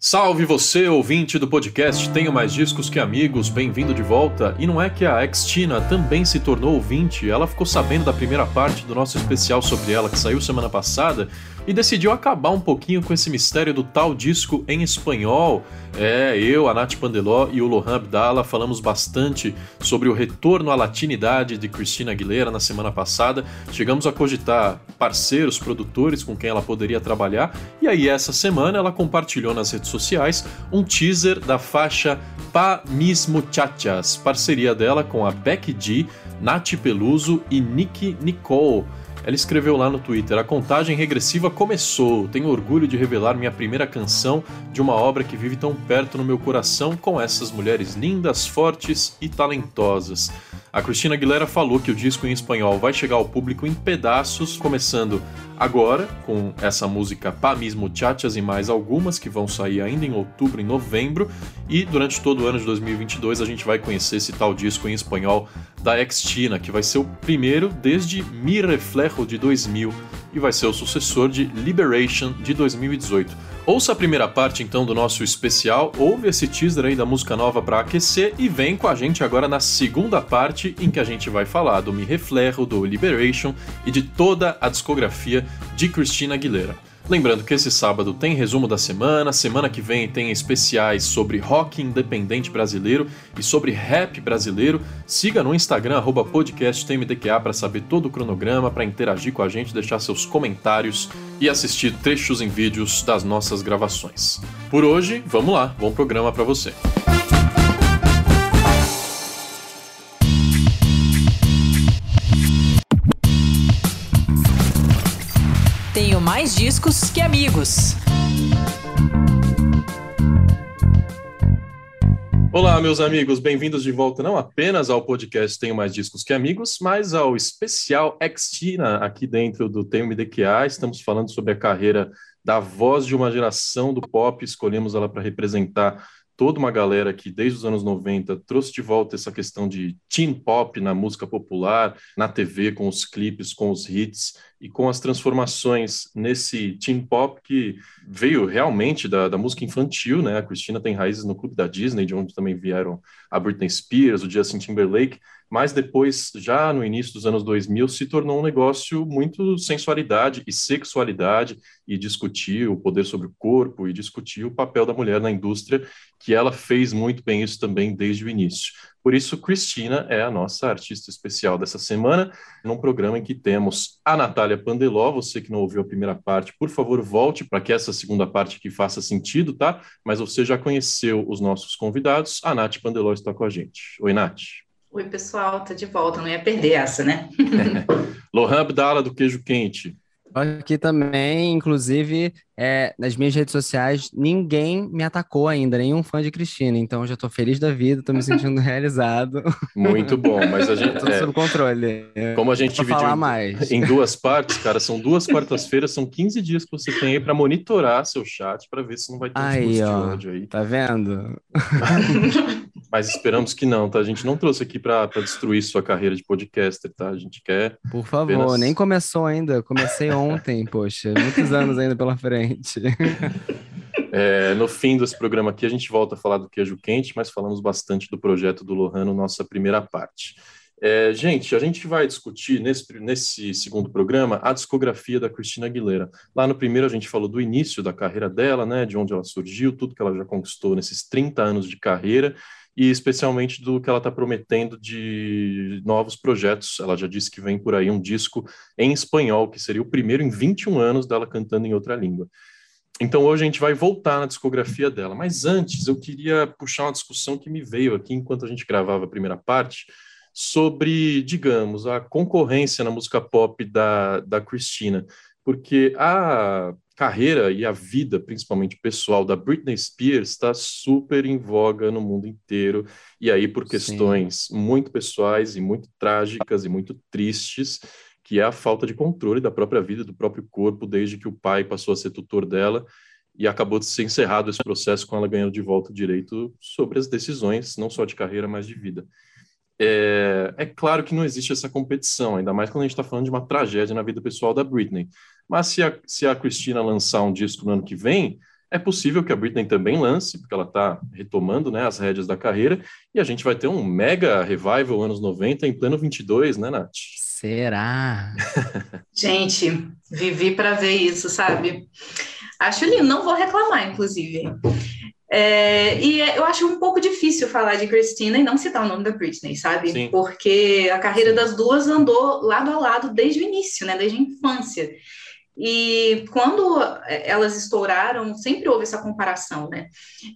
Salve você, ouvinte do podcast. Tenho Mais Discos Que Amigos, bem-vindo de volta. E não é que a ex-Tina também se tornou ouvinte, ela ficou sabendo da primeira parte do nosso especial sobre ela que saiu semana passada e decidiu acabar um pouquinho com esse mistério do tal disco em espanhol. É, eu, a Nath Pandeló e o Lohan Abdala falamos bastante sobre o retorno à latinidade de Cristina Aguilera na semana passada. Chegamos a cogitar parceiros, produtores com quem ela poderia trabalhar. E aí, essa semana, ela compartilhou nas redes sociais um teaser da faixa Pa Mis Muchachas, parceria dela com a Becky G, Nath Peluso e Nicky Nicole. Ela escreveu lá no Twitter: A contagem regressiva começou. Tenho orgulho de revelar minha primeira canção de uma obra que vive tão perto no meu coração com essas mulheres lindas, fortes e talentosas. A Cristina Aguilera falou que o disco em espanhol vai chegar ao público em pedaços, começando agora com essa música Pa Mis Muchachas e mais algumas que vão sair ainda em outubro e novembro, e durante todo o ano de 2022 a gente vai conhecer esse tal disco em espanhol da Ex-Tina, que vai ser o primeiro desde Mi Reflejo de 2000 e vai ser o sucessor de Liberation de 2018. Ouça a primeira parte então do nosso especial, ouve esse teaser aí da música nova para aquecer e vem com a gente agora na segunda parte em que a gente vai falar do Me Reflejo, do Liberation e de toda a discografia de Christina Aguilera. Lembrando que esse sábado tem resumo da semana, semana que vem tem especiais sobre rock independente brasileiro e sobre rap brasileiro. Siga no Instagram podcasttmdqa para saber todo o cronograma, para interagir com a gente, deixar seus comentários e assistir trechos em vídeos das nossas gravações. Por hoje, vamos lá, bom programa para você. Mais discos que amigos. Olá, meus amigos, bem-vindos de volta não apenas ao podcast Tenho Mais Discos que Amigos, mas ao especial Extina aqui dentro do Tenho MDQA. Estamos falando sobre a carreira da voz de uma geração do pop, escolhemos ela para representar toda uma galera que desde os anos 90 trouxe de volta essa questão de teen pop na música popular, na TV, com os clipes, com os hits e com as transformações nesse teen pop que veio realmente da, da música infantil, né? A Cristina tem raízes no clube da Disney, de onde também vieram a Britney Spears, o Justin Timberlake, mas depois, já no início dos anos 2000, se tornou um negócio muito sensualidade e sexualidade e discutir o poder sobre o corpo e discutir o papel da mulher na indústria, que ela fez muito bem isso também desde o início. Por isso, Cristina é a nossa artista especial dessa semana, num programa em que temos a Natália Pandeló. Você que não ouviu a primeira parte, por favor, volte para que essa segunda parte aqui faça sentido, tá? Mas você já conheceu os nossos convidados. A Nath Pandeló está com a gente. Oi, Nath. Oi, pessoal, tá de volta, não ia perder essa, né? Lohan Abdala, do Queijo Quente. Aqui também, inclusive, é, nas minhas redes sociais, ninguém me atacou ainda, nenhum fã de Cristina. Então, já estou feliz da vida, estou me sentindo realizado. Muito bom, mas a gente. Tudo é, sob controle. Como a gente dividiu falar mais. em duas partes, cara, são duas quartas-feiras, são 15 dias que você tem aí para monitorar seu chat para ver se não vai ter aí, ó, de ódio aí. Tá vendo? Mas esperamos que não, tá? A gente não trouxe aqui para destruir sua carreira de podcaster, tá? A gente quer. Por favor, apenas... nem começou ainda. Comecei ontem, poxa, muitos anos ainda pela frente. É, no fim desse programa aqui, a gente volta a falar do queijo quente, mas falamos bastante do projeto do Lohan no nossa primeira parte. É, gente, a gente vai discutir nesse, nesse segundo programa a discografia da Cristina Aguilera. Lá no primeiro a gente falou do início da carreira dela, né, de onde ela surgiu, tudo que ela já conquistou nesses 30 anos de carreira e especialmente do que ela está prometendo de novos projetos. Ela já disse que vem por aí um disco em espanhol, que seria o primeiro em 21 anos dela cantando em outra língua. Então hoje a gente vai voltar na discografia dela, mas antes eu queria puxar uma discussão que me veio aqui enquanto a gente gravava a primeira parte sobre, digamos, a concorrência na música pop da, da Christina, porque a carreira e a vida, principalmente pessoal, da Britney Spears está super em voga no mundo inteiro, e aí por questões Sim. muito pessoais e muito trágicas e muito tristes, que é a falta de controle da própria vida, do próprio corpo, desde que o pai passou a ser tutor dela e acabou de ser encerrado esse processo com ela ganhando de volta o direito sobre as decisões, não só de carreira, mas de vida. É, é claro que não existe essa competição, ainda mais quando a gente está falando de uma tragédia na vida pessoal da Britney. Mas se a, se a Cristina lançar um disco no ano que vem, É possível que a Britney também lance, porque ela está retomando né, as rédeas da carreira, e a gente vai ter um mega revival anos 90 em pleno 22, né, Nath? Será? gente, vivi para ver isso, sabe? Acho lindo, não vou reclamar, inclusive. É, e é, eu acho um pouco difícil falar de Christina e não citar o nome da Britney, sabe? Sim. Porque a carreira das duas andou lado a lado desde o início, né? Desde a infância. E quando elas estouraram, sempre houve essa comparação, né?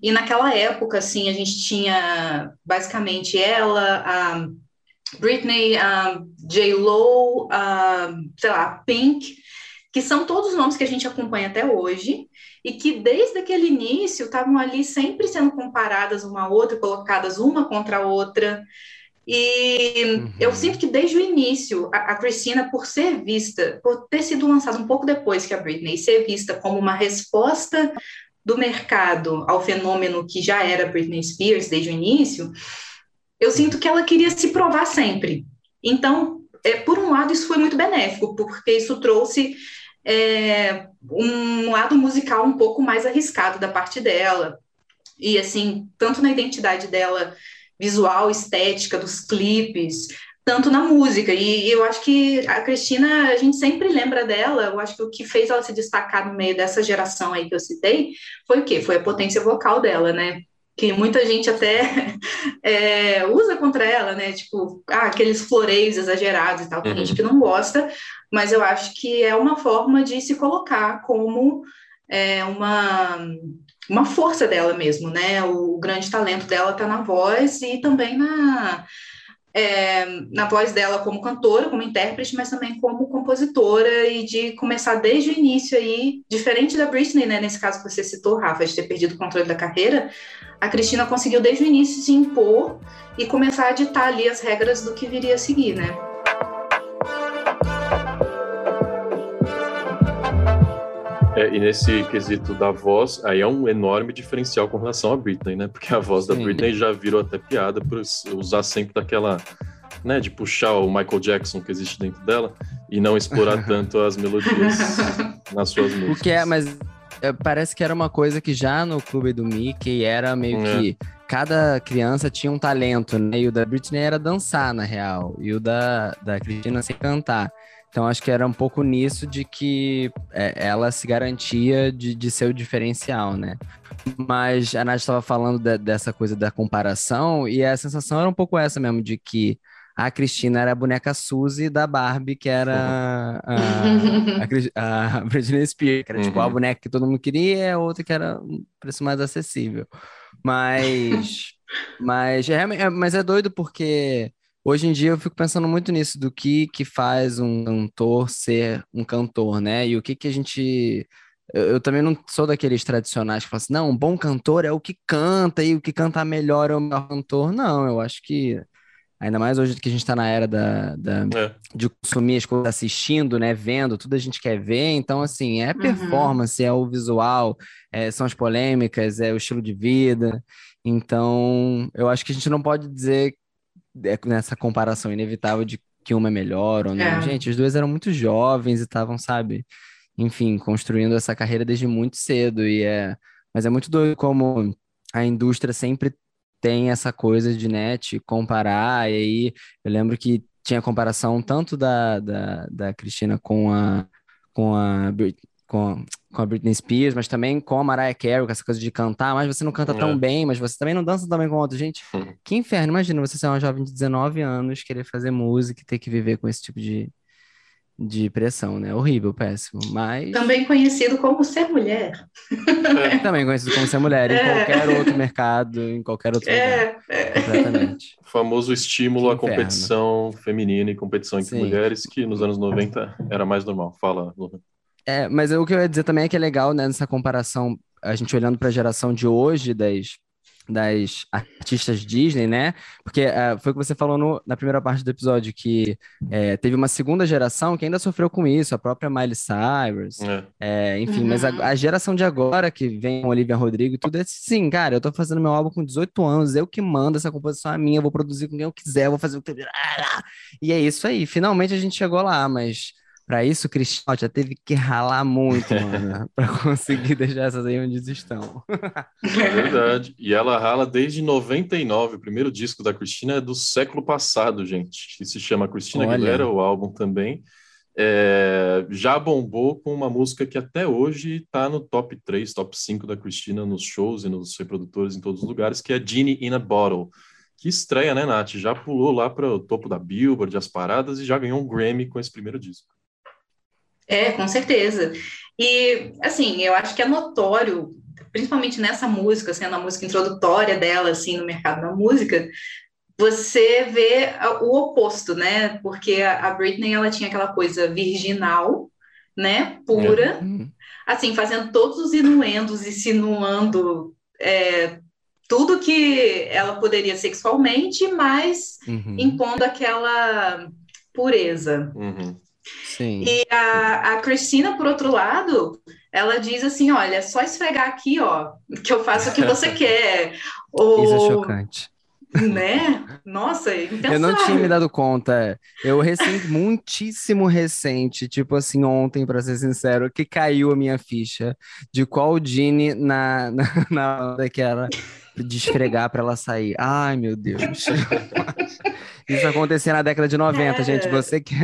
E naquela época, assim, a gente tinha basicamente ela, a Britney, a J-Lo, a, sei lá, Pink, que são todos nomes que a gente acompanha até hoje e que desde aquele início estavam ali sempre sendo comparadas uma a outra, colocadas uma contra a outra. E uhum. eu sinto que desde o início, a, a Christina, por ser vista, por ter sido lançada um pouco depois que a Britney, ser vista como uma resposta do mercado ao fenômeno que já era Britney Spears desde o início, eu sinto que ela queria se provar sempre. Então, é, por um lado, isso foi muito benéfico, porque isso trouxe é, um lado musical um pouco mais arriscado da parte dela. E, assim, tanto na identidade dela visual, estética dos clipes, tanto na música. E, eu acho que a Cristina, a gente sempre lembra dela. Eu acho que o que fez ela se destacar no meio dessa geração aí que eu citei foi o quê? Foi a potência vocal dela, né? Que muita gente até é, usa contra ela, né? Tipo, ah, aqueles floreios exagerados e tal, tem uhum. gente que não gosta, mas eu acho que é uma forma de se colocar como é, uma uma força dela mesmo, né? O grande talento dela está na voz e também na, é, na voz dela como cantora, como intérprete, mas também como compositora e de começar desde o início aí, diferente da Britney, né? Nesse caso que você citou, Rafa, de ter perdido o controle da carreira, a Cristina conseguiu desde o início se impor e começar a ditar ali as regras do que viria a seguir, né? É, e nesse quesito da voz, aí é um enorme diferencial com relação a Britney, né? Porque a voz Sim. da Britney já virou até piada por usar sempre daquela, né, de puxar o Michael Jackson que existe dentro dela e não explorar tanto as melodias nas suas músicas. O que é, mas é, parece que era uma coisa que já no clube do Mickey era meio é. que cada criança tinha um talento, né? E o da Britney era dançar, na real, e o da, da Cristina sem cantar. Então acho que era um pouco nisso de que é, ela se garantia de, de ser o diferencial, né? Mas a Nath estava falando de, dessa coisa da comparação e a sensação era um pouco essa mesmo, de que a Cristina era a boneca Suzy da Barbie, que era a, a, a Britney Spears, que era uhum. tipo a uhum. boneca que todo mundo queria, e a outra que era um preço mais acessível. Mas, mas, é, é, mas é doido porque Hoje em dia eu fico pensando muito nisso, do que que faz um cantor ser um cantor, né? E o que que a gente... Eu, eu também não sou daqueles tradicionais que falam assim, não, um bom cantor é o que canta, e o que canta melhor é o melhor cantor. Não, eu acho que... Ainda mais hoje que a gente está na era da, da é. de consumir as coisas assistindo, né? Vendo, tudo a gente quer ver. Então, assim, é uhum. performance, uhum. é o visual, é, são as polêmicas, é o estilo de vida. Então, eu acho que a gente não pode dizer nessa comparação inevitável de que uma é melhor ou não. É. Gente, os dois eram muito jovens e estavam, sabe, enfim, construindo essa carreira desde muito cedo. E é... Mas é muito doido como a indústria sempre tem essa coisa de net né, comparar. E aí eu lembro que tinha comparação tanto da, da, da Cristina com a, com a com, com a Britney Spears, mas também com a Mariah Carey, com essa coisa de cantar, mas você não canta é. tão bem, mas você também não dança tão bem com outro. Gente, hum. que inferno. Imagina você ser uma jovem de 19 anos, querer fazer música e ter que viver com esse tipo de, de pressão, né? Horrível, péssimo. Mas. Também conhecido como ser mulher. É. Também conhecido como ser mulher, em é. qualquer outro mercado, em qualquer outro é. lugar. É. Completamente. O famoso estímulo à competição feminina e competição entre Sim. mulheres, que nos anos 90 era mais normal. Fala, Luana. É, mas o que eu ia dizer também é que é legal, né, nessa comparação, a gente olhando para a geração de hoje das, das artistas Disney, né? Porque uh, foi o que você falou no, na primeira parte do episódio, que é, teve uma segunda geração que ainda sofreu com isso, a própria Miley Cyrus, é. É, enfim, uhum. mas a, uhum. a, geração de agora, que vem Olivia Rodrigo e tudo, é sim, cara, eu tô fazendo meu álbum com 18 anos, eu que mando, essa composição é minha, eu vou produzir com quem eu quiser, eu vou fazer o que... E é isso aí, finalmente a gente chegou lá, mas Pra isso, Cristiano já teve que ralar muito, mano, pra conseguir deixar essas aí onde estão. É verdade. E ela rala desde 99. O primeiro disco da Cristina é do século passado, gente. Que se chama Cristina Olha. Aguilera, o álbum também. É, já bombou com uma música que até hoje está no top 3, top 5 da Cristina nos shows e nos reprodutores em todos os lugares, que é Genie in a Bottle. Que estreia, né, Nath? Já pulou lá para o topo da Billboard, as paradas, e já ganhou um Grammy com esse primeiro disco. É, com certeza. E, assim, eu acho que é notório, principalmente nessa música, sendo a música introdutória dela, assim, no mercado da música, você vê o oposto, né? Porque a Britney, ela tinha aquela coisa virginal, né? Pura, Hum, assim, fazendo todos os inuendos, insinuando é, tudo que ela poderia sexualmente, mas uhum, impondo aquela pureza. Uhum. Sim. E a, a Cristina, por outro lado, ela diz assim: olha, é só esfregar aqui, ó, que eu faço o que você quer. Ou, Isso é chocante. né? Nossa, Eu não impensável. tinha me dado conta. Eu recente, muitíssimo recente, tipo assim, ontem, pra ser sincero, que caiu a minha ficha de qual Gene na, na, na onda que era de esfregar pra ela sair. Ai, meu Deus. Isso acontecia na década de 90, gente. Cara. Você que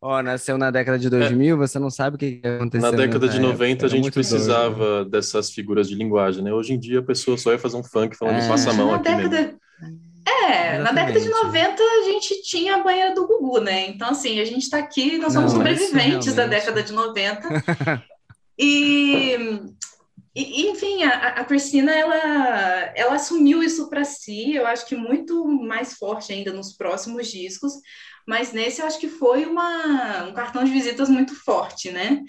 ó, nasceu na década de 2000, você não sabe o que aconteceu Na década de 90, época. a gente muito doido. precisava dessas figuras de linguagem, né? Hoje em dia, a pessoa só ia fazer um funk falando É. passa a mão na aqui mesmo. década, é, na década de Exatamente. 90 a gente tinha a banheira do Gugu, né? Então, assim, a gente está aqui, nós somos Não, sobreviventes da década de 90. E, e, enfim, a, a Cristina, ela, ela assumiu isso para si, eu acho que muito mais forte ainda nos próximos discos, mas nesse eu acho que foi uma, um cartão de visitas muito forte, né?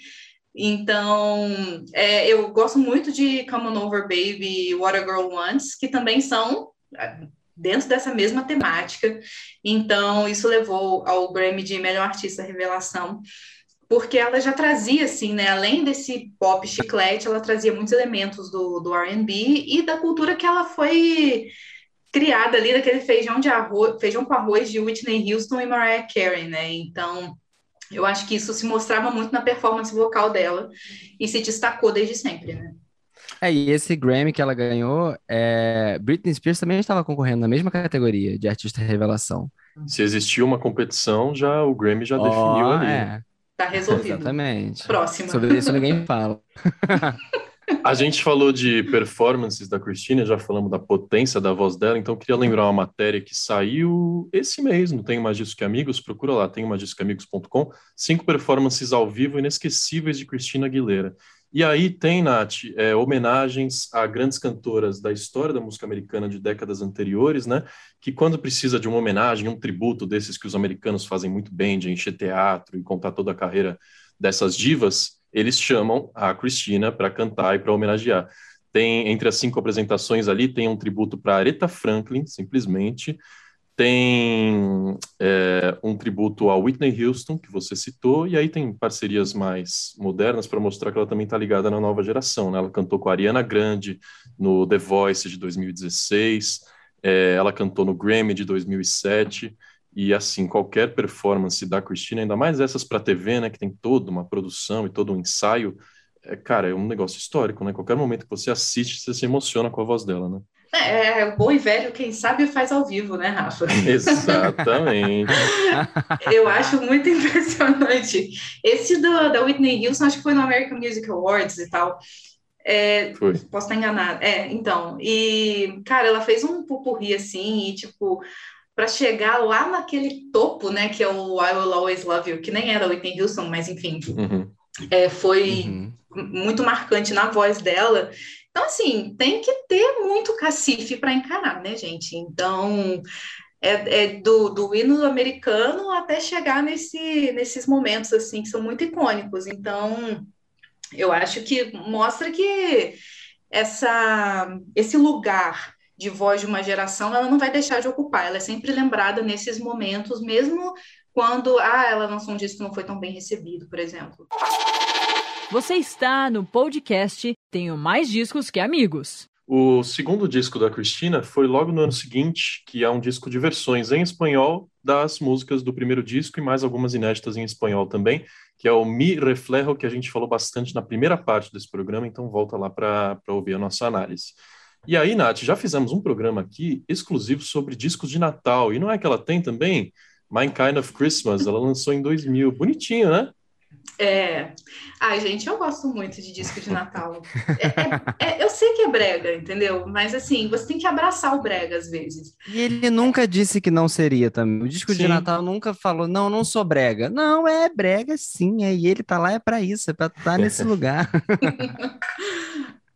Então, é, eu gosto muito de Come On Over Baby e What a Girl Wants, que também são ah, dentro dessa mesma temática. Então, isso levou ao Grammy de Melhor Artista Revelação, porque ela já trazia, assim, né, além desse pop chiclete, ela trazia muitos elementos do, do R&B e da cultura que ela foi criada ali, daquele feijão de arroz, feijão com arroz de Whitney Houston e Mariah Carey, né? Então, eu acho que isso se mostrava muito na performance vocal dela e se destacou desde sempre, né? É, e esse Grammy que ela ganhou, é... Britney Spears também estava concorrendo na mesma categoria de artista revelação. Se existia uma competição, já o Grammy já definiu Ó, ali. é, Tá resolvido. exatamente. Próxima. Sobre isso ninguém fala. A gente falou de performances da Christina, já falamos da potência da voz dela, então eu queria lembrar uma matéria que saiu esse mês, não Tenho Mais Discos Que Amigos, procura lá, tenhomaisdiscoamigos.com, cinco performances ao vivo inesquecíveis de Cristina Aguilera. E aí tem, Nath, é, homenagens a grandes cantoras da história da música americana de décadas anteriores, né? Que quando precisa de uma homenagem, um tributo desses que os americanos fazem muito bem, de encher teatro e contar toda a carreira dessas divas, eles chamam a Cristina para cantar e para homenagear. Tem entre as cinco apresentações ali tem um tributo para Aretha Franklin, simplesmente. Tem é, um tributo a Whitney Houston, que você citou, e aí tem parcerias mais modernas para mostrar que ela também está ligada na nova geração. Né? Ela cantou com a Ariana Grande no The Voice de 2016, é, ela cantou no Grammy de 2007. E assim, qualquer performance da Cristina, ainda mais essas para TV, né, que tem toda uma produção e todo um ensaio, é, cara, é um negócio histórico, né? Qualquer momento que você assiste, você se emociona com a voz dela, né? É, é o bom e velho, quem sabe faz ao vivo, né, Rafa? Exatamente. Eu acho muito impressionante. Esse do, da Whitney Houston, acho que foi no American Music Awards e tal. É, Foi. posso estar enganada. É, então. E, cara, ela fez um pupurri assim, e tipo, para chegar lá naquele topo, né, que é o I Will Always Love You, que nem era Whitney Houston, mas enfim, Uhum. é, foi Uhum. muito marcante na voz dela. Então, assim, tem que ter muito cacife para encarar, né, gente? Então, é, é do, do hino americano até chegar nesse, nesses momentos, assim, que são muito icônicos. Então, eu acho que mostra que essa, esse lugar de voz de uma geração, ela não vai deixar de ocupar. Ela é sempre lembrada nesses momentos, mesmo quando, ah, ela lançou um disco que não foi tão bem recebido, por exemplo. Você está no podcast Tenho Mais Discos Que Amigos. O segundo disco da Cristina foi logo no ano seguinte, que é um disco de versões em espanhol das músicas do primeiro disco e mais algumas inéditas em espanhol também, que é o Mi Reflejo, que a gente falou bastante na primeira parte desse programa, então volta lá para ouvir a nossa análise. E aí, Nath, já fizemos um programa aqui exclusivo sobre discos de Natal, e não é que ela tem também? My Kind of Christmas, ela lançou em 2000. Bonitinho, né? É. Ai, gente, eu gosto muito de disco de Natal. É, é, é, eu sei que é brega, entendeu? Mas assim, você tem que abraçar o brega às vezes. E ele nunca disse que não seria também. O disco sim. de Natal nunca falou, não, não sou brega. Não, é brega sim, é, e ele tá lá é para isso, é para estar tá nesse lugar.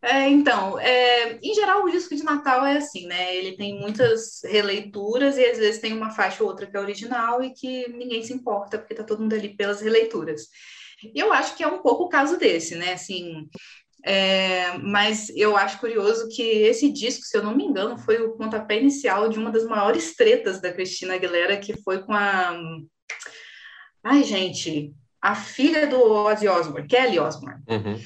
É, então, é, em geral, o disco de Natal é assim, né? Ele tem muitas releituras e às vezes tem uma faixa ou outra que é original e que ninguém se importa, porque tá todo mundo ali pelas releituras. Eu acho que é um pouco o caso desse, né? Assim, é, mas eu acho curioso que esse disco, se eu não me engano, foi o pontapé inicial de uma das maiores tretas da Cristina Aguilera, que foi com a. Ai, gente, a filha do Ozzy Osbourne, Kelly Osbourne. Uhum.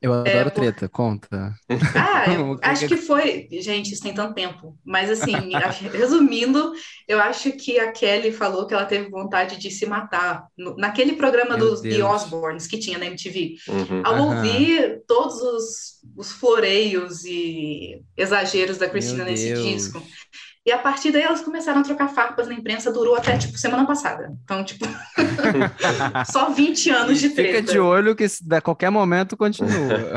Eu adoro é, treta, conta. Ah, eu acho que foi. Gente, isso tem tanto tempo. Mas, assim, resumindo, eu acho que a Kelly falou que ela teve vontade de se matar. No, naquele programa Meu dos Deus. The Osbournes que tinha na MTV. Uhum. Ao uhum. ouvir todos os, os floreios e exageros da Cristina Meu nesse Deus. disco, e a partir daí elas começaram a trocar farpas na imprensa, durou até, tipo, semana passada. Então, tipo, só 20 anos de treta. Fica de olho que a qualquer momento continua.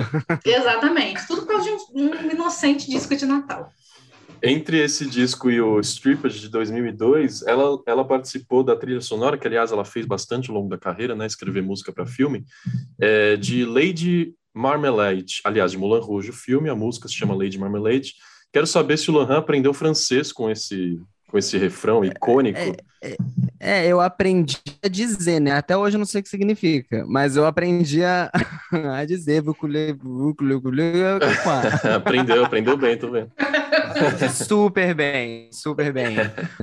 Exatamente. Tudo por causa de um, um, inocente disco de Natal. Entre esse disco e o Stripped de 2002, ela, ela participou da trilha sonora, que aliás ela fez bastante ao longo da carreira, né, escrever música para filme, é, de Lady Marmalade, aliás, de Moulin Rouge, o filme, a música se chama Lady Marmalade, Quero saber se o Lohan aprendeu francês com esse, com esse refrão icônico. É, é, é, eu aprendi a dizer, né? Até hoje eu não sei o que significa, mas eu aprendi a, a dizer. aprendeu, aprendeu bem, tô vendo. super bem, super bem.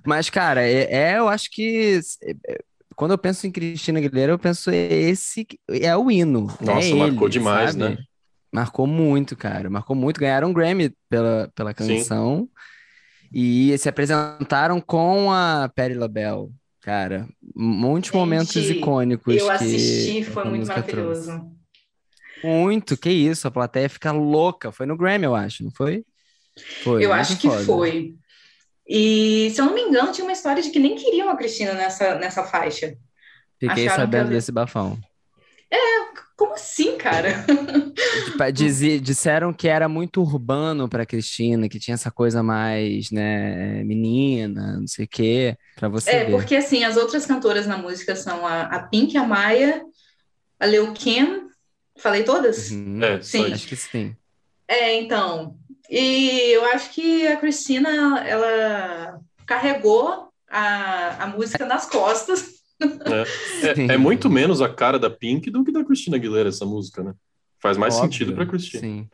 Mas, cara, é, é eu acho que é, quando eu penso em Cristina Aguilera, eu penso esse é o hino. Nossa, é marcou ele, demais, sabe? né? Marcou muito, cara. Marcou muito. Ganharam um Grammy pela, pela canção. Sim. E se apresentaram com a Patti LaBelle. Cara, muitos Gente, momentos icônicos. Eu assisti, foi muito maravilhoso. Trouxe. Muito, que isso. A plateia fica louca. Foi no Grammy, eu acho, não foi? Foi. Eu acho que foda. foi. E, se eu não me engano, tinha uma história de que nem queriam a Cristina nessa, nessa faixa. Fiquei Acharam sabendo desse bafão. É, como assim, cara? Diz, disseram que era muito urbano para Cristina, que tinha essa coisa mais, né, menina, não sei o quê, para você. É, ver. porque assim, as outras cantoras na música são a, a Pink, a Maia, a Leo Kim, falei todas? Uhum. É, sim. Acho que sim. É, então. E eu acho que a Cristina, ela carregou a, a música nas costas é, é, é, muito menos a cara da Pink do que da Christina Aguilera essa música, né? Faz mais Óbvio, sentido pra Christina. Sim.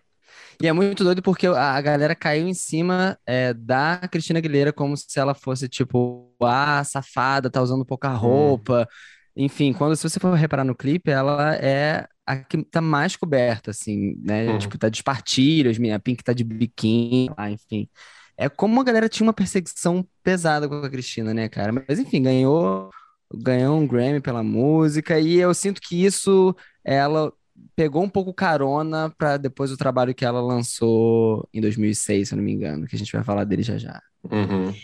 E é muito doido porque a, galera caiu em cima é, da Cristina Aguilera como se ela fosse, tipo, ah, safada, tá usando pouca hum. roupa. Hum. Enfim, quando se você for reparar no clipe, ela é a que tá mais coberta, assim, né? Hum. Tipo, tá de espartilhos, a Pink tá de biquíni, ah, enfim. É como a galera tinha uma perseguição pesada com a Cristina, né, cara? Mas enfim, ganhou ganhou um Grammy pela música, e eu sinto que isso ela pegou um pouco carona para depois o trabalho que ela lançou em 2006, se eu não me engano, que a gente vai falar dele já já. Uhum.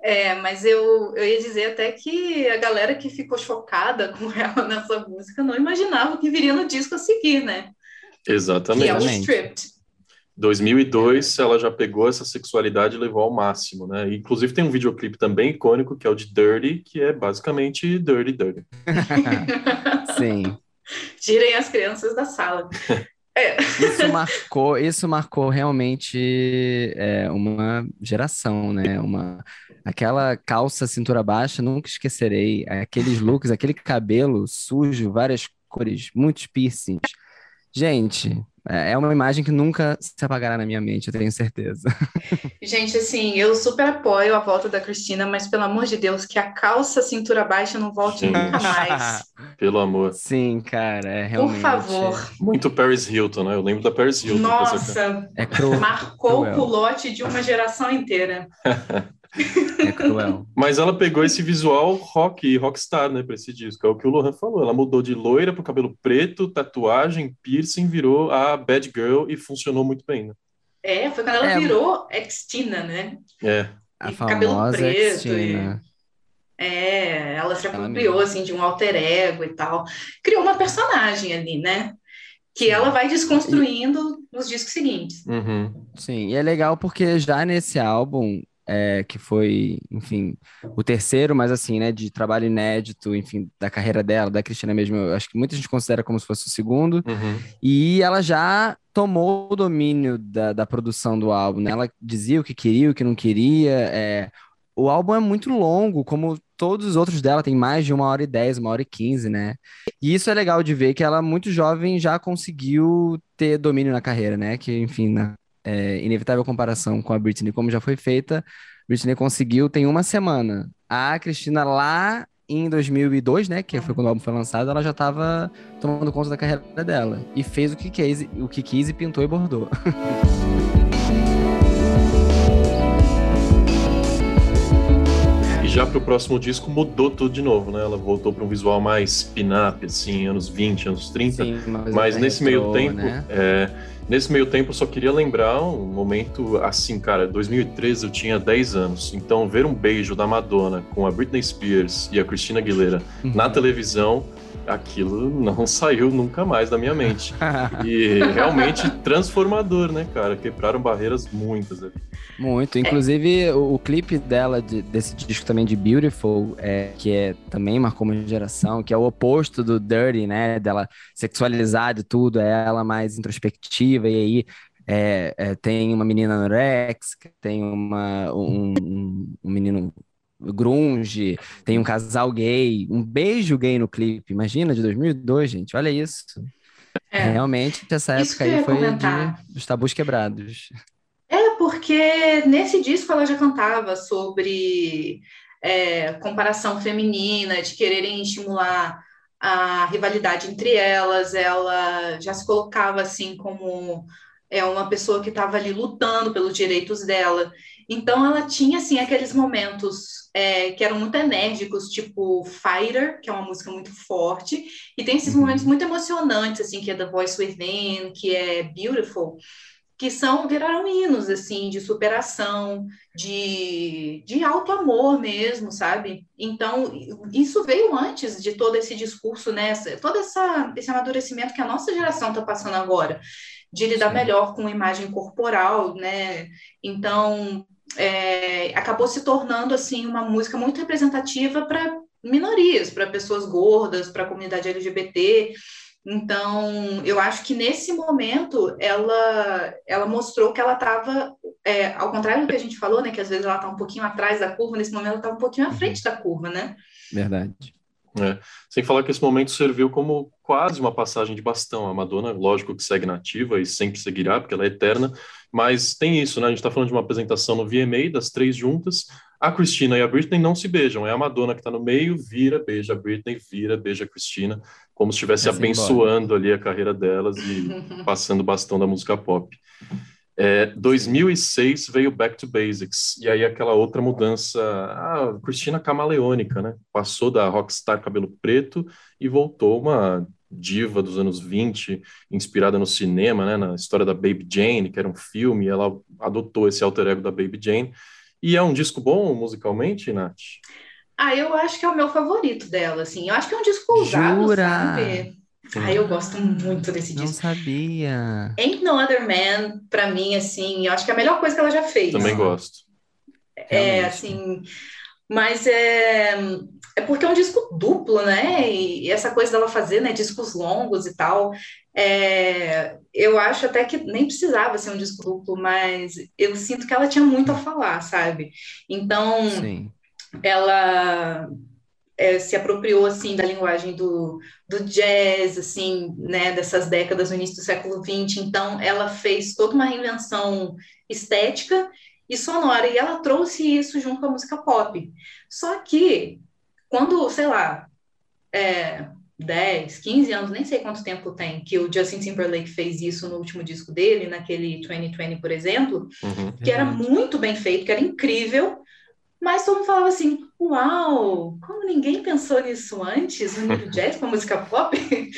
É, mas eu, eu ia dizer até que a galera que ficou chocada com ela nessa música não imaginava que viria no disco a seguir, né? Exatamente. Que é o Stripped. 2002, ela já pegou essa sexualidade e levou ao máximo, né? Inclusive tem um videoclipe também icônico que é o de Dirty, que é basicamente Dirty Dirty. Sim. Tirem as crianças da sala. É. Isso marcou, isso marcou realmente é, uma geração, né? Uma aquela calça cintura baixa, nunca esquecerei. Aqueles looks, aquele cabelo sujo, várias cores, muitos piercings. Gente, é, é uma imagem que nunca se apagará na minha mente, eu tenho certeza. Gente, assim, eu super apoio a volta da Cristina, mas pelo amor de Deus, que a calça cintura baixa não volte Sim. nunca mais. pelo amor. Sim, cara, é realmente. Por favor. Muito Paris Hilton, né? Eu lembro da Paris Hilton. Nossa, é cru... marcou cruel. o culote de uma geração inteira. É cruel. Mas ela pegou esse visual rock e rockstar, né, pra esse disco. É o que o Lohan falou. Ela mudou de loira pro cabelo preto, tatuagem, piercing, virou a bad girl e funcionou muito bem, né? É, foi quando ela É. virou Extina, né? É. A E cabelo preto Cristina. É, ela se apropriou, assim, de um alter ego e tal. Criou uma personagem ali, né? Que Sim. ela vai desconstruindo nos discos seguintes. Uhum. Sim, e é legal porque já nesse álbum, é, que foi, enfim, o terceiro, mas assim, né, de trabalho inédito, enfim, da carreira dela, da Cristina mesmo, eu acho que muita gente considera como se fosse o segundo, Uhum. e ela já tomou o domínio da, da produção do álbum, né? Ela dizia o que queria, o que não queria, é... O álbum é muito longo, como todos os outros dela, tem mais de uma hora e dez, uma hora e quinze, né? E isso é legal de ver que ela, muito jovem, já conseguiu ter domínio na carreira, né? Que, enfim, na é, inevitável comparação com a Britney, como já foi feita, Britney conseguiu tem uma semana. A Cristina lá em 2002, né, que foi quando o álbum foi lançado, ela já estava tomando conta da carreira dela e fez o que quis, o que quis e pintou e bordou. E já pro próximo disco mudou tudo de novo, né? Ela voltou para um visual mais pin-up, assim, anos 20, anos 30. Sim, Mas é nesse meio retrô, tempo, né? é, nesse meio tempo eu só queria lembrar um momento assim, cara, 2013 eu tinha 10 anos, então ver um beijo da Madonna com a Britney Spears e a Christina Aguilera na Uhum. televisão, aquilo não saiu nunca mais da minha mente. E realmente transformador, né, cara? Quebraram barreiras muitas ali. Muito. Inclusive, o, o clipe dela, de- desse disco também de Beautiful, é, que é, também marcou uma geração, que é o oposto do Dirty, né? Dela sexualizada e tudo, é ela mais introspectiva, e aí é, é, tem uma menina anorexica, tem uma, um, um- um menino grunge, tem um casal gay, um beijo gay no clipe, imagina, de 2002, gente, olha isso. É. Realmente, essa Isso época aí foi de, dos tabus quebrados. É, porque nesse disco ela já cantava sobre é, comparação feminina, de quererem estimular a rivalidade entre elas. Ela já se colocava assim como é uma pessoa que estava ali lutando pelos direitos dela. Então ela tinha assim aqueles momentos é, que eram muito enérgicos, tipo Fighter, que é uma música muito forte, e tem esses Uhum. momentos muito emocionantes assim, que é The Voice Within, que é Beautiful que são viraram hinos assim de superação, de, de alto amor mesmo, sabe? Então isso veio antes de todo esse discurso, né? Essa- Todo essa, esse amadurecimento que a nossa geração está passando agora, de lidar melhor com imagem corporal, né? Então é, acabou se tornando assim uma música muito representativa para minorias, para pessoas gordas, para a comunidade LGBT. Então, eu acho que nesse momento ela, ela mostrou que ela estava, ao contrário do que a gente falou, né, que às vezes ela está um pouquinho atrás da curva, nesse momento ela está um pouquinho à frente da curva, né? Verdade. É. Sem falar que esse momento serviu como quase uma passagem de bastão. A Madonna, lógico que segue nativa e sempre seguirá, porque ela é eterna, mas tem isso, né? A gente está falando de uma apresentação no VMA, das três juntas. A Christina e a Britney não se beijam, é a Madonna que está no meio, vira, beija a Britney, vira, beija a Christina, como se estivesse Vai-se abençoando ali a carreira delas e passando o bastão da música pop. É, 2006 veio Back to Basics, e aí aquela outra mudança, a Cristina camaleônica, né? Passou da rockstar cabelo preto e voltou uma diva dos anos 20, inspirada no cinema, né? Na história da Baby Jane, que era um filme, e ela adotou esse alter ego da Baby Jane. E é um disco bom musicalmente, Nath? Ah, eu acho que é o meu favorito dela, assim. Eu acho que é um disco ousado, Jura? sabe? Ah, eu gosto muito desse Não disco. sabia. Ain't No Other Man, pra mim, assim, eu acho que é a melhor coisa que ela já fez. Também gosto. É, Realmente. assim, mas é, é porque é um disco duplo, né? E essa coisa dela fazer, né, discos longos e tal, é, eu acho até que nem precisava ser um disco duplo, mas eu sinto que ela tinha muito a falar, sabe? Então, Sim. ela é, se apropriou assim da linguagem do, do jazz, assim, né, dessas décadas no início do século XX. Então, ela fez toda uma reinvenção estética e sonora e ela trouxe isso junto com a música pop. Só que quando, sei lá, é, 10, 15 anos, nem sei quanto tempo tem, que o Justin Timberlake fez isso no último disco dele, naquele 2020, por exemplo, Uhum. que era muito bem feito, que era incrível. Mas todo mundo falava assim: Uau, como ninguém pensou nisso antes, unir o jazz com a música pop?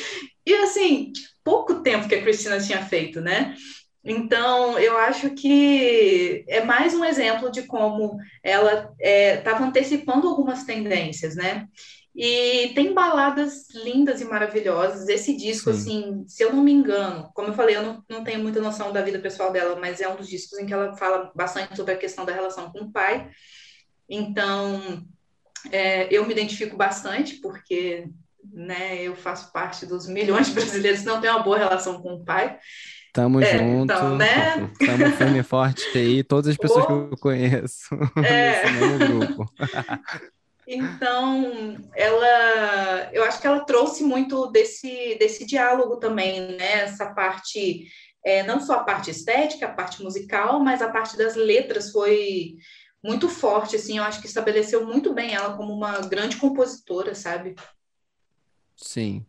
e assim, pouco tempo que a Cristina tinha feito, né? Então, eu acho que é mais um exemplo de como ela estava é, antecipando algumas tendências, né? E tem baladas lindas e maravilhosas. Esse disco, Sim. assim, se eu não me engano, como eu falei, eu não, não tenho muita noção da vida pessoal dela, mas é um dos discos em que ela fala bastante sobre a questão da relação com o pai. Então, é, eu me identifico bastante, porque né, eu faço parte dos milhões de brasileiros que não têm uma boa relação com o pai. Tamo é, junto. Então, né? Tamo firme e forte aí, todas as pessoas que eu conheço é. grupo. Então, ela, eu acho que ela trouxe muito desse, desse diálogo também, né? Essa parte, é, não só a parte estética, a parte musical, mas a parte das letras foi muito forte, assim. Eu acho que estabeleceu muito bem ela como uma grande compositora, sabe? Sim.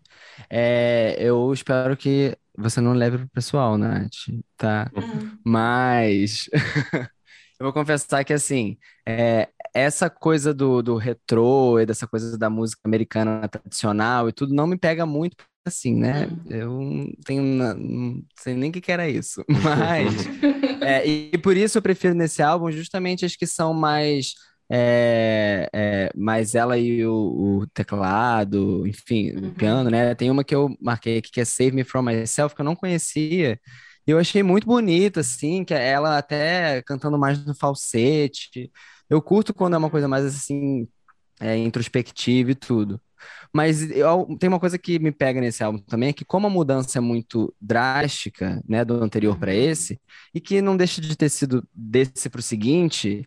É, eu espero que você não leve pro pessoal, Nath, tá? Uhum. Mas eu vou confessar que, assim, é, essa coisa do, do retrô e dessa coisa da música americana tradicional e tudo não me pega muito assim, né? Uhum. Eu tenho, não sei nem o que era isso, mas é, e por isso eu prefiro nesse álbum justamente as que são mais é, é, mas ela e o, o teclado, enfim, uhum. o piano, né? Tem uma que eu marquei aqui que é Save Me From Myself, que eu não conhecia. E eu achei muito bonita, assim, que ela até cantando mais no falsete. Eu curto quando é uma coisa mais, assim, é, introspectiva e tudo. Mas eu, tem uma coisa que me pega nesse álbum também, é que como a mudança é muito drástica, né, do anterior para uhum. esse, e que não deixa de ter sido desse para o seguinte,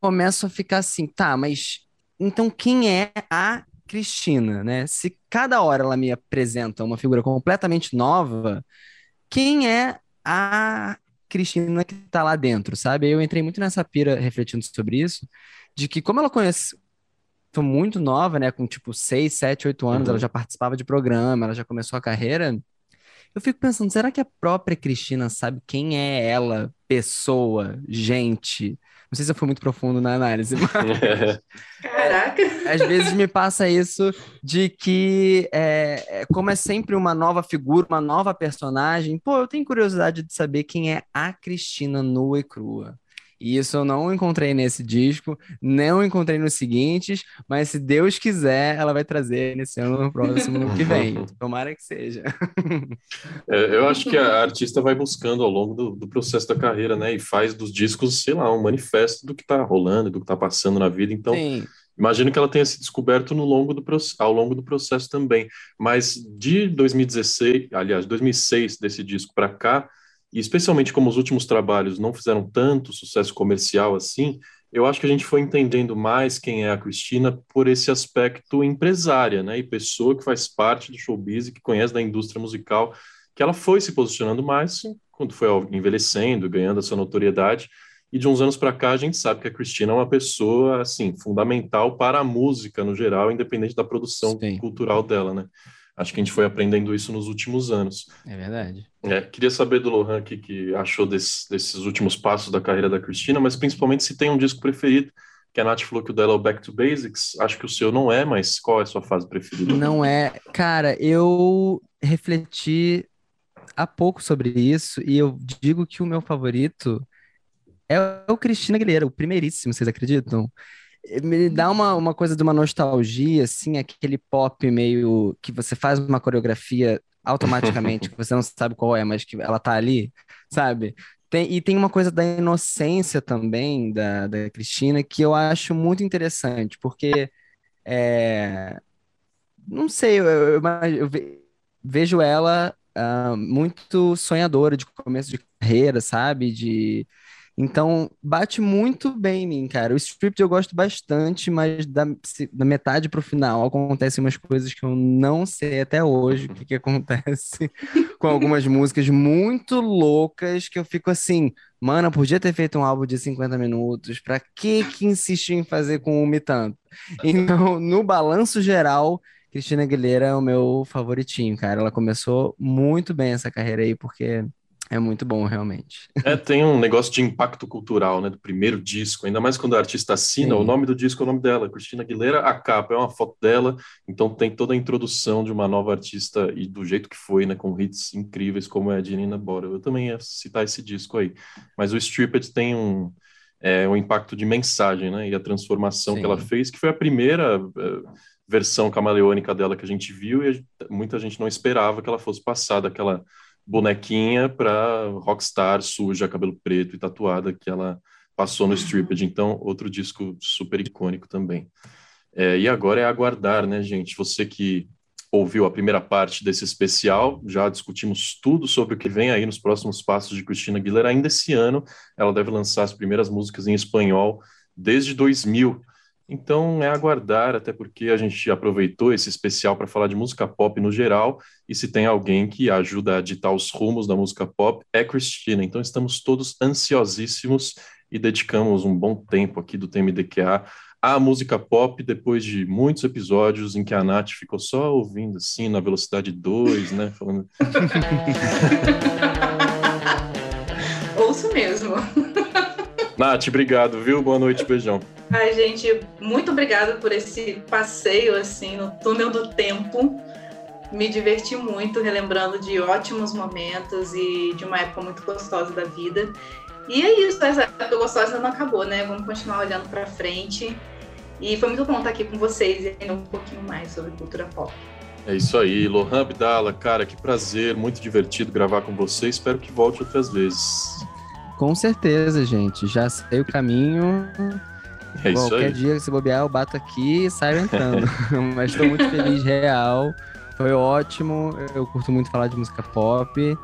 começo a ficar assim, tá, mas então quem é a Cristina, né? Se cada hora ela me apresenta uma figura completamente nova, quem é a Cristina que tá lá dentro, sabe? Eu entrei muito nessa pira refletindo sobre isso, de que como ela conhece muito nova, né, com tipo 6, 7, 8 anos, uhum. ela já participava de programa, ela já começou a carreira. Eu fico pensando, será que a própria Cristina sabe quem é ela, pessoa, gente? Não sei se eu fui muito profundo na análise, mas. Caraca! Às vezes me passa isso de que, é, é, como é sempre uma nova figura, uma nova personagem, pô, eu tenho curiosidade de saber quem é a Cristina nua e crua. E isso eu não encontrei nesse disco, não encontrei nos seguintes, mas se Deus quiser, ela vai trazer nesse ano, no próximo, no que vem. Tomara que seja. É, eu acho que a artista vai buscando ao longo do, do, processo da carreira, né? E faz dos discos, sei lá, um manifesto do que tá rolando, do que tá passando na vida. Então, Sim. Imagino que ela tenha se descoberto no longo do, ao longo do processo também. Mas de 2016, aliás, 2006 desse disco para cá, e especialmente como os últimos trabalhos não fizeram tanto sucesso comercial assim, eu acho que a gente foi entendendo mais quem é a Cristina por esse aspecto empresária, né, e pessoa que faz parte do showbiz e que conhece da indústria musical, que ela foi se posicionando mais quando foi envelhecendo, ganhando essa notoriedade, e de uns anos para cá a gente sabe que a Cristina é uma pessoa assim fundamental para a música no geral, independente da produção Sim. cultural dela, né? Acho que a gente foi aprendendo isso nos últimos anos. É verdade. É, queria saber do Lohan o que achou desse, desses últimos passos da carreira da Cristina, mas principalmente se tem um disco preferido, que a Nath falou que o dela é o Back to Basics. Acho que o seu não é, mas qual é a sua fase preferida? Não é. Cara, eu refleti há pouco sobre isso e eu digo que o meu favorito é o Cristina Aguilera, o primeiríssimo, vocês acreditam? Me dá uma, uma coisa de uma nostalgia, assim, aquele pop meio que você faz uma coreografia automaticamente, que você não sabe qual é, mas que ela tá ali, sabe? Tem, e tem uma coisa da inocência também da, da Cristina que eu acho muito interessante, porque é, não sei, eu, eu, eu vejo ela uh, muito sonhadora de começo de carreira, sabe? De então, bate muito bem em mim, cara. O script eu gosto bastante, mas da, da metade pro final acontecem umas coisas que eu não sei até hoje o que, que acontece com algumas músicas muito loucas que eu fico assim, mano, podia ter feito um álbum de 50 minutos, pra que que insistir em fazer com uma e tanto? Então, no balanço geral, Cristina Aguilera é o meu favoritinho, cara. Ela começou muito bem essa carreira aí, porque É muito bom, realmente. É, tem um negócio de impacto cultural, né? Do primeiro disco, ainda mais quando a artista assina, Sim. o nome do disco é o nome dela, Cristina Aguilera, a capa é uma foto dela, então tem toda a introdução de uma nova artista e do jeito que foi, né? Com hits incríveis como é a Janina Bora. Eu também ia citar esse disco aí. Mas o Stripped tem um, é, um impacto de mensagem, né? E a transformação Sim. que ela fez, que foi a primeira. É, versão camaleônica dela que a gente viu e muita gente não esperava que ela fosse passar daquela bonequinha para rockstar suja, cabelo preto e tatuada que ela passou no Stripped. Então, outro disco super icônico também. É, e agora é aguardar, né, gente? Você que ouviu a primeira parte desse especial, já discutimos tudo sobre o que vem aí nos próximos passos de Cristina Aguilera. Ainda esse ano, ela deve lançar as primeiras músicas em espanhol desde 2000. Então é aguardar, até porque a gente aproveitou esse especial para falar de música pop no geral, e se tem alguém que ajuda a ditar os rumos da música pop, é Cristina. Então estamos todos ansiosíssimos e dedicamos um bom tempo aqui do TMDQA à música pop, depois de muitos episódios em que a Nath ficou só ouvindo assim, na velocidade 2, né? Falando... Ouço mesmo. Nath, obrigado, viu? Boa noite, beijão. Ai, gente, muito obrigada por esse passeio assim no túnel do tempo. Me diverti muito relembrando de ótimos momentos e de uma época muito gostosa da vida. E é isso, essa época gostosa não acabou, né? Vamos continuar olhando para frente. E foi muito bom estar aqui com vocês e aprender um pouquinho mais sobre cultura pop. É isso aí, Lohan Abdala, cara, que prazer, muito divertido gravar com você. Espero que volte outras vezes. Com certeza, gente. Já sei o caminho. É isso Qualquer aí. dia que se bobear, eu bato aqui e saio entrando. Mas estou muito feliz, real. Foi ótimo. Eu curto muito falar de música pop.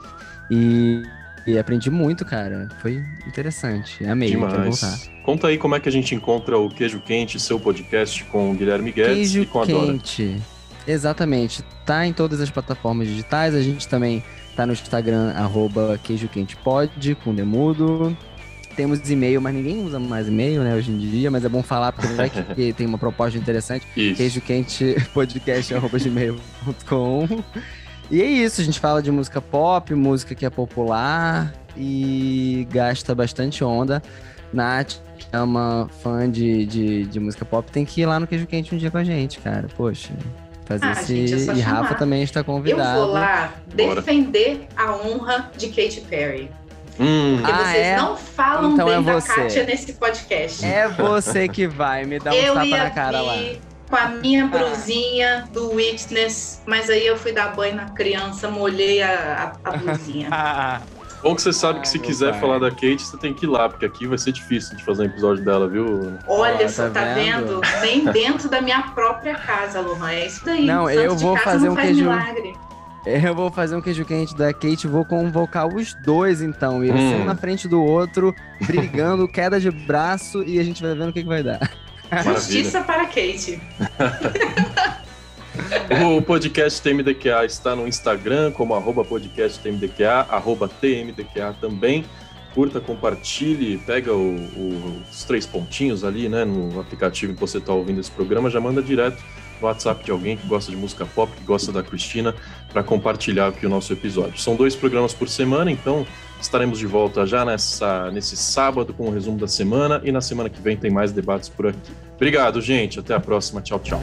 E, e aprendi muito, cara. Foi interessante. Amei. Demais. Conta aí como é que a gente encontra o Queijo Quente, seu podcast com o Guilherme Guedes Queijo e com a Dora. Quente. Exatamente. Tá em todas as plataformas digitais. A gente também Tá no Instagram, arroba queijoquentepod, com demudo. Temos e-mail, mas ninguém usa mais e-mail, né, hoje em dia, mas é bom falar porque vai que tem uma proposta interessante. queijoquentepodcast.gmail.com E é isso, a gente fala de música pop, música que é popular e gasta bastante onda. Nath, é uma fã de, de, de música pop, tem que ir lá no Queijo Quente um dia com a gente, cara. Poxa, fazer ah, esse. Gente, é e Rafa também está convidado. Eu vou lá defender a honra de Katy Perry. Hum. Porque ah, vocês é? não falam então bem é da Kátia nesse podcast. É você que vai, me dá um eu tapa na cara lá. Com a minha blusinha ah. do Witness, mas aí eu fui dar banho na criança, molhei a, a, a blusinha. Bom que você sabe que se quiser pai. falar da Kate, você tem que ir lá, porque aqui vai ser difícil de fazer um episódio dela, viu? Olha, você tá, tá vendo? Nem dentro da minha própria casa, Lohan. É isso daí. Não, eu vou fazer um queijo. Milagre. Eu vou fazer um queijo quente da Kate, vou convocar os dois, então. Eles hum. um na frente do outro, brigando, queda de braço, e a gente vai vendo o que, que vai dar. Justiça para Kate. O podcast TMDQA está no Instagram como arroba podcast TMDQA, arroba TMDQA também. Curta, compartilhe, pega o, o, os três pontinhos ali, né, no aplicativo que você está ouvindo esse programa, já manda direto no WhatsApp de alguém que gosta de música pop, que gosta da Cristina, para compartilhar aqui o nosso episódio. São dois programas por semana, então estaremos de volta já nessa, nesse sábado com o resumo da semana e na semana que vem tem mais debates por aqui. Obrigado, gente. Até a próxima. Tchau, tchau.